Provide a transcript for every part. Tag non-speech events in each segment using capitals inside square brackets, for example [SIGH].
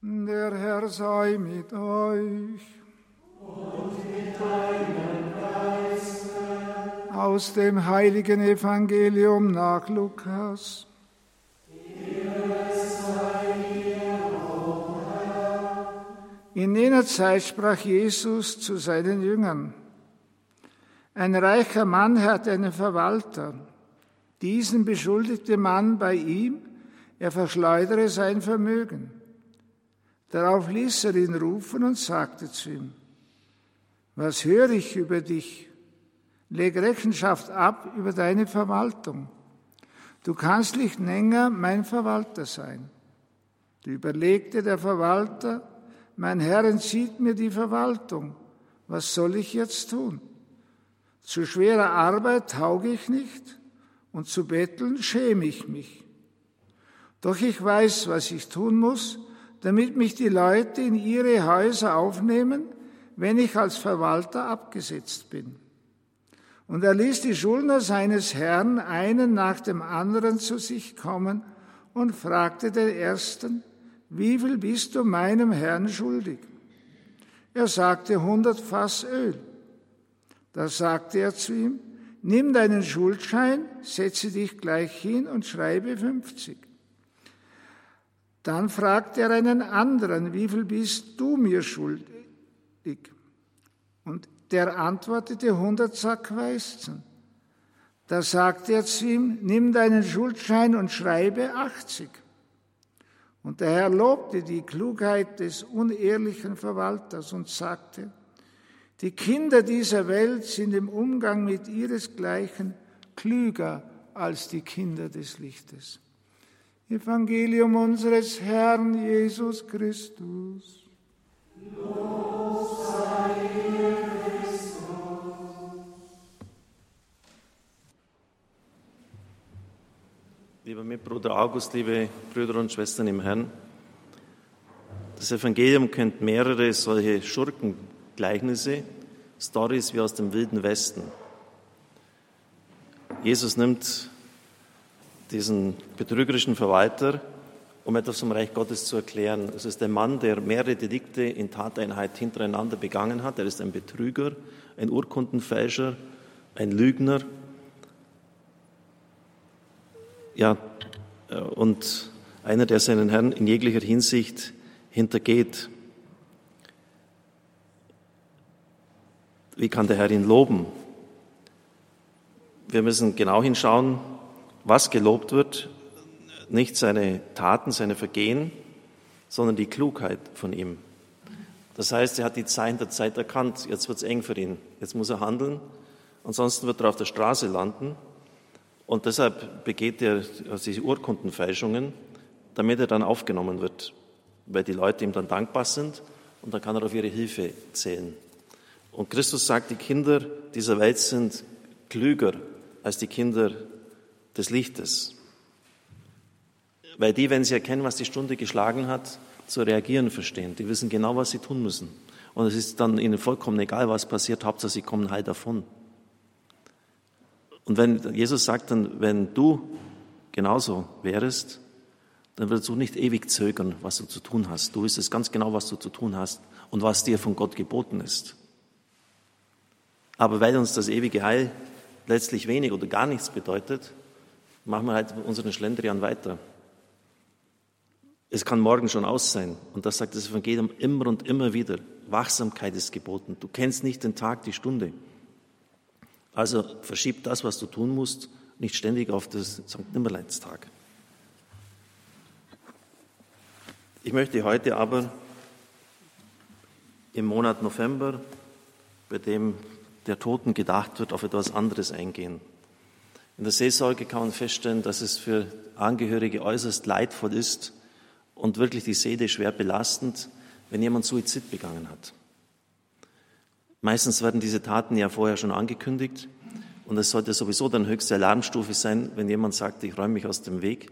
Der Herr sei mit euch. Und mit deinem Geiste. Aus dem heiligen Evangelium nach Lukas. In jener Zeit sprach Jesus zu seinen Jüngern. Ein reicher Mann hatte einen Verwalter. Diesen beschuldigte man bei ihm, er verschleudere sein Vermögen. Darauf ließ er ihn rufen und sagte zu ihm, was höre ich über dich? Leg Rechenschaft ab über deine Verwaltung. Du kannst nicht länger mein Verwalter sein. Du überlegte der Verwalter, mein Herr entzieht mir die Verwaltung. Was soll ich jetzt tun? Zu schwerer Arbeit tauge ich nicht und zu betteln schäme ich mich. Doch ich weiß, was ich tun muss, damit mich die Leute in ihre Häuser aufnehmen, wenn ich als Verwalter abgesetzt bin. Und er ließ die Schuldner seines Herrn einen nach dem anderen zu sich kommen und fragte den ersten, wie viel bist du meinem Herrn schuldig? Er sagte, hundert Fass Öl. Da sagte er zu ihm, nimm deinen Schuldschein, setze dich gleich hin und schreibe 50. Dann fragte er einen anderen, wie viel bist du mir schuldig? Und der antwortete, 100 Sack Weizen. Da sagte er zu ihm, nimm deinen Schuldschein und schreibe 80. Und der Herr lobte die Klugheit des unehrlichen Verwalters und sagte, die Kinder dieser Welt sind im Umgang mit ihresgleichen klüger als die Kinder des Lichtes. Evangelium unseres Herrn Jesus Christus. Lieber Mitbruder August, liebe Brüder und Schwestern im Herrn, das Evangelium kennt mehrere solche Schurkengleichnisse, Stories wie aus dem Wilden Westen. Jesus nimmt diesen betrügerischen Verwalter, um etwas vom Reich Gottes zu erklären. Es ist der Mann, der mehrere Delikte in Tateinheit hintereinander begangen hat. Er ist ein Betrüger, ein Urkundenfälscher, ein Lügner. Ja, äh, und einer, der seinen Herrn in jeglicher Hinsicht hintergeht. Wie kann der Herr ihn loben? Wir müssen genau hinschauen, was gelobt wird, nicht seine Taten, seine Vergehen, sondern die Klugheit von ihm. Das heißt, er hat die Zeichen der Zeit erkannt. Jetzt wird es eng für ihn. Jetzt muss er handeln. Ansonsten wird er auf der Straße landen. Und deshalb begeht er diese Urkundenfälschungen, damit er dann aufgenommen wird, weil die Leute ihm dann dankbar sind und dann kann er auf ihre Hilfe zählen. Und Christus sagt, die Kinder dieser Welt sind klüger als die Kinder des Lichtes. Weil die, wenn sie erkennen, was die Stunde geschlagen hat, zu reagieren verstehen. Die wissen genau, was sie tun müssen. Und es ist dann ihnen vollkommen egal, was passiert, Hauptsache sie kommen heil davon. Und wenn Jesus sagt dann, wenn du genauso wärst, dann würdest du nicht ewig zögern, was du zu tun hast. Du wüsstest ganz genau, was du zu tun hast und was dir von Gott geboten ist. Aber weil uns das ewige Heil letztlich wenig oder gar nichts bedeutet, machen wir halt unseren Schlendrian weiter. Es kann morgen schon aus sein. Und das sagt das Evangelium immer und immer wieder. Wachsamkeit ist geboten. Du kennst nicht den Tag, die Stunde. Also verschieb das, was du tun musst, nicht ständig auf das St. Nimmerleinstag. Ich möchte heute aber im Monat November, bei dem der Toten gedacht wird, auf etwas anderes eingehen. In der Seelsorge kann man feststellen, dass es für Angehörige äußerst leidvoll ist und wirklich die Seele schwer belastend, wenn jemand Suizid begangen hat. Meistens werden diese Taten ja vorher schon angekündigt und es sollte sowieso dann höchste Alarmstufe sein, wenn jemand sagt, ich räume mich aus dem Weg,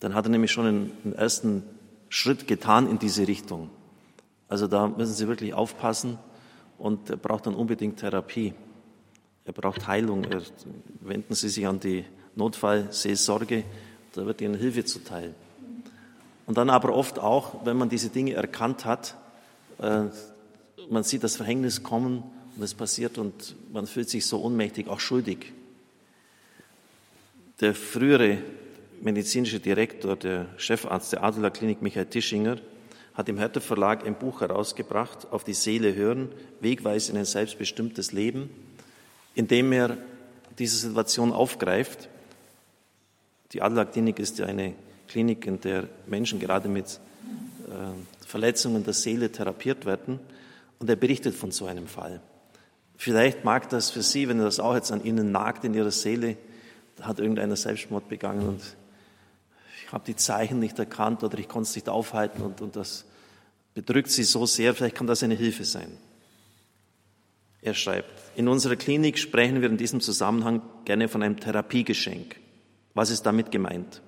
dann hat er nämlich schon einen ersten Schritt getan in diese Richtung. Also da müssen Sie wirklich aufpassen und braucht dann unbedingt Therapie. Er braucht Heilung. Er, wenden Sie sich an die Notfallseelsorge, da wird Ihnen Hilfe zuteil. Und dann aber oft auch, wenn man diese Dinge erkannt hat, äh, man sieht das Verhängnis kommen und es passiert und man fühlt sich so ohnmächtig, auch schuldig. Der frühere medizinische Direktor, der Chefarzt der Adler Klinik, Michael Tischinger, hat im Hertha Verlag ein Buch herausgebracht, Auf die Seele hören, Wegweise in ein selbstbestimmtes Leben, in dem er diese Situation aufgreift. Die Adler Klinik ist ja eine Klinik, in der Menschen gerade mit äh, Verletzungen der Seele therapiert werden. Und er berichtet von so einem Fall. Vielleicht mag das für Sie, wenn das auch jetzt an Ihnen nagt in Ihrer Seele, hat irgendeiner Selbstmord begangen und ich habe die Zeichen nicht erkannt oder ich konnte es nicht aufhalten und, und das bedrückt Sie so sehr, vielleicht kann das eine Hilfe sein. Er schreibt, in unserer Klinik sprechen wir in diesem Zusammenhang gerne von einem Therapiegeschenk. Was ist damit gemeint?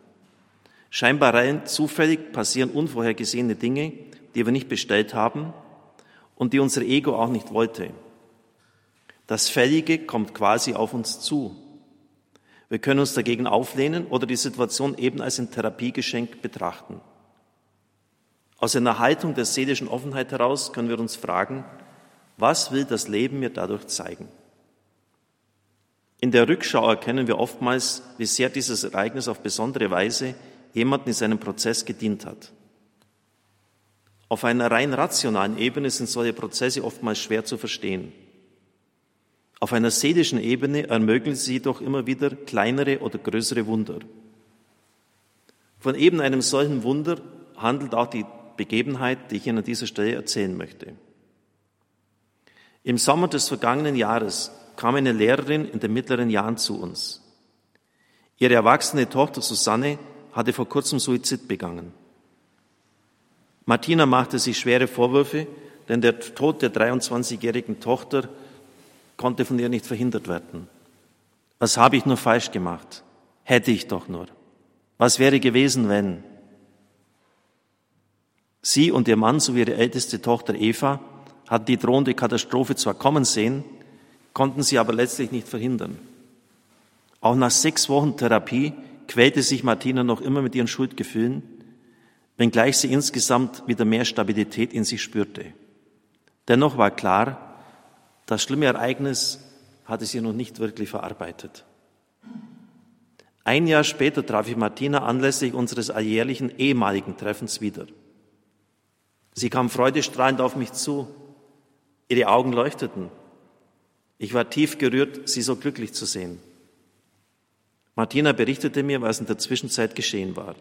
Scheinbar rein zufällig passieren unvorhergesehene Dinge, die wir nicht bestellt haben und die unser Ego auch nicht wollte. Das Fällige kommt quasi auf uns zu. Wir können uns dagegen auflehnen oder die Situation eben als ein Therapiegeschenk betrachten. Aus einer Haltung der seelischen Offenheit heraus können wir uns fragen, was will das Leben mir dadurch zeigen? In der Rückschau erkennen wir oftmals, wie sehr dieses Ereignis auf besondere Weise jemanden in seinem Prozess gedient hat. Auf einer rein rationalen Ebene sind solche Prozesse oftmals schwer zu verstehen. Auf einer seelischen Ebene ermöglichen sie jedoch immer wieder kleinere oder größere Wunder. Von eben einem solchen Wunder handelt auch die Begebenheit, die ich Ihnen an dieser Stelle erzählen möchte. Im Sommer des vergangenen Jahres kam eine Lehrerin in den mittleren Jahren zu uns. Ihre erwachsene Tochter Susanne hatte vor kurzem Suizid begangen. Martina machte sich schwere Vorwürfe, denn der Tod der 23-jährigen Tochter konnte von ihr nicht verhindert werden. Was habe ich nur falsch gemacht? Hätte ich doch nur. Was wäre gewesen, wenn? Sie und ihr Mann sowie ihre älteste Tochter Eva hatten die drohende Katastrophe zwar kommen sehen, konnten sie aber letztlich nicht verhindern. Auch nach sechs Wochen Therapie quälte sich Martina noch immer mit ihren Schuldgefühlen wenngleich sie insgesamt wieder mehr Stabilität in sich spürte. Dennoch war klar, das schlimme Ereignis hatte sie noch nicht wirklich verarbeitet. Ein Jahr später traf ich Martina anlässlich unseres alljährlichen ehemaligen Treffens wieder. Sie kam freudestrahlend auf mich zu. Ihre Augen leuchteten. Ich war tief gerührt, sie so glücklich zu sehen. Martina berichtete mir, was in der Zwischenzeit geschehen war.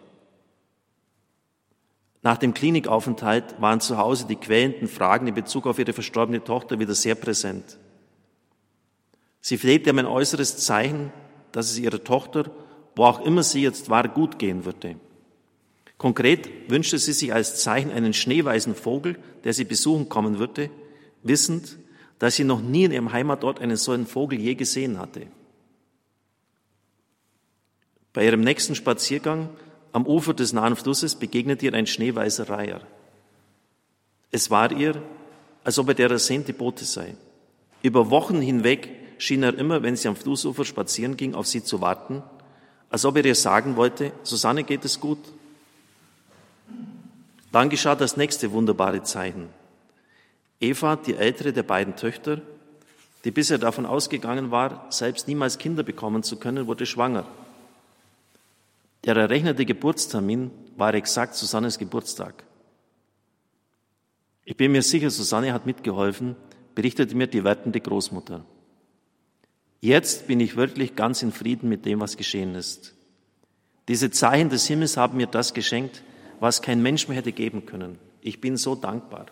Nach dem Klinikaufenthalt waren zu Hause die quälenden Fragen in Bezug auf ihre verstorbene Tochter wieder sehr präsent. Sie flehte um ein äußeres Zeichen, dass es ihrer Tochter, wo auch immer sie jetzt war, gut gehen würde. Konkret wünschte sie sich als Zeichen einen schneeweißen Vogel, der sie besuchen kommen würde, wissend, dass sie noch nie in ihrem Heimatort einen solchen Vogel je gesehen hatte. Bei ihrem nächsten Spaziergang am Ufer des nahen Flusses begegnet ihr ein schneeweißer Reiher. Es war ihr, als ob er der ersehnte Bote sei. Über Wochen hinweg schien er immer, wenn sie am Flussufer spazieren ging, auf sie zu warten, als ob er ihr sagen wollte, Susanne geht es gut. Dann geschah das nächste wunderbare Zeichen. Eva, die ältere der beiden Töchter, die bisher davon ausgegangen war, selbst niemals Kinder bekommen zu können, wurde schwanger. Der errechnete Geburtstermin war exakt Susannes Geburtstag. Ich bin mir sicher, Susanne hat mitgeholfen, berichtete mir die wertende Großmutter. Jetzt bin ich wirklich ganz in Frieden mit dem, was geschehen ist. Diese Zeichen des Himmels haben mir das geschenkt, was kein Mensch mehr hätte geben können. Ich bin so dankbar.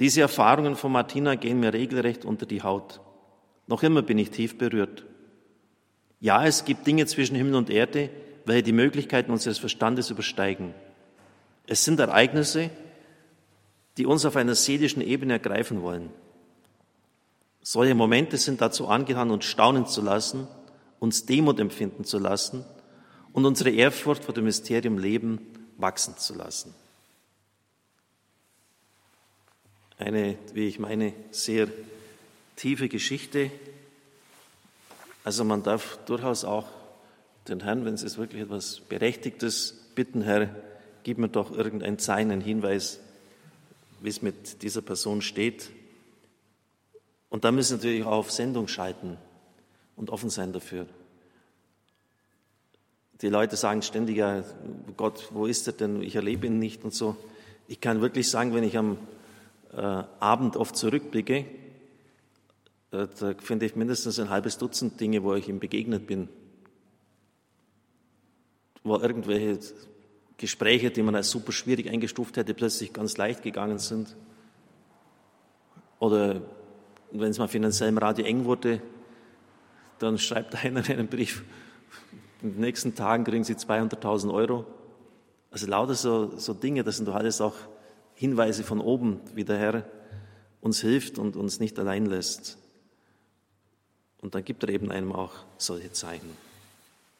Diese Erfahrungen von Martina gehen mir regelrecht unter die Haut. Noch immer bin ich tief berührt. Ja, es gibt Dinge zwischen Himmel und Erde, welche die Möglichkeiten unseres Verstandes übersteigen. Es sind Ereignisse, die uns auf einer seelischen Ebene ergreifen wollen. Solche Momente sind dazu angetan, uns staunen zu lassen, uns Demut empfinden zu lassen und unsere Ehrfurcht vor dem Mysterium Leben wachsen zu lassen. Eine, wie ich meine, sehr tiefe Geschichte, also man darf durchaus auch den Herrn, wenn es wirklich etwas Berechtigtes bitten, Herr, gib mir doch irgendein Zeichen, einen Hinweis, wie es mit dieser Person steht. Und da müssen Sie natürlich auch auf Sendung schalten und offen sein dafür. Die Leute sagen ständig, ja, Gott, wo ist er denn? Ich erlebe ihn nicht und so. Ich kann wirklich sagen, wenn ich am Abend oft zurückblicke, äh, da finde ich mindestens ein halbes Dutzend Dinge, wo ich ihm begegnet bin. Wo irgendwelche Gespräche, die man als super schwierig eingestuft hätte, plötzlich ganz leicht gegangen sind. Oder wenn es mal finanziell im Radio eng wurde, dann schreibt [LAUGHS] einer einen Brief, in den nächsten Tagen kriegen Sie 200.000 Euro. Also lauter so, so Dinge, das sind doch alles auch Hinweise von oben, wie der Herr uns hilft und uns nicht allein lässt. Und dann gibt er eben einem auch solche Zeichen.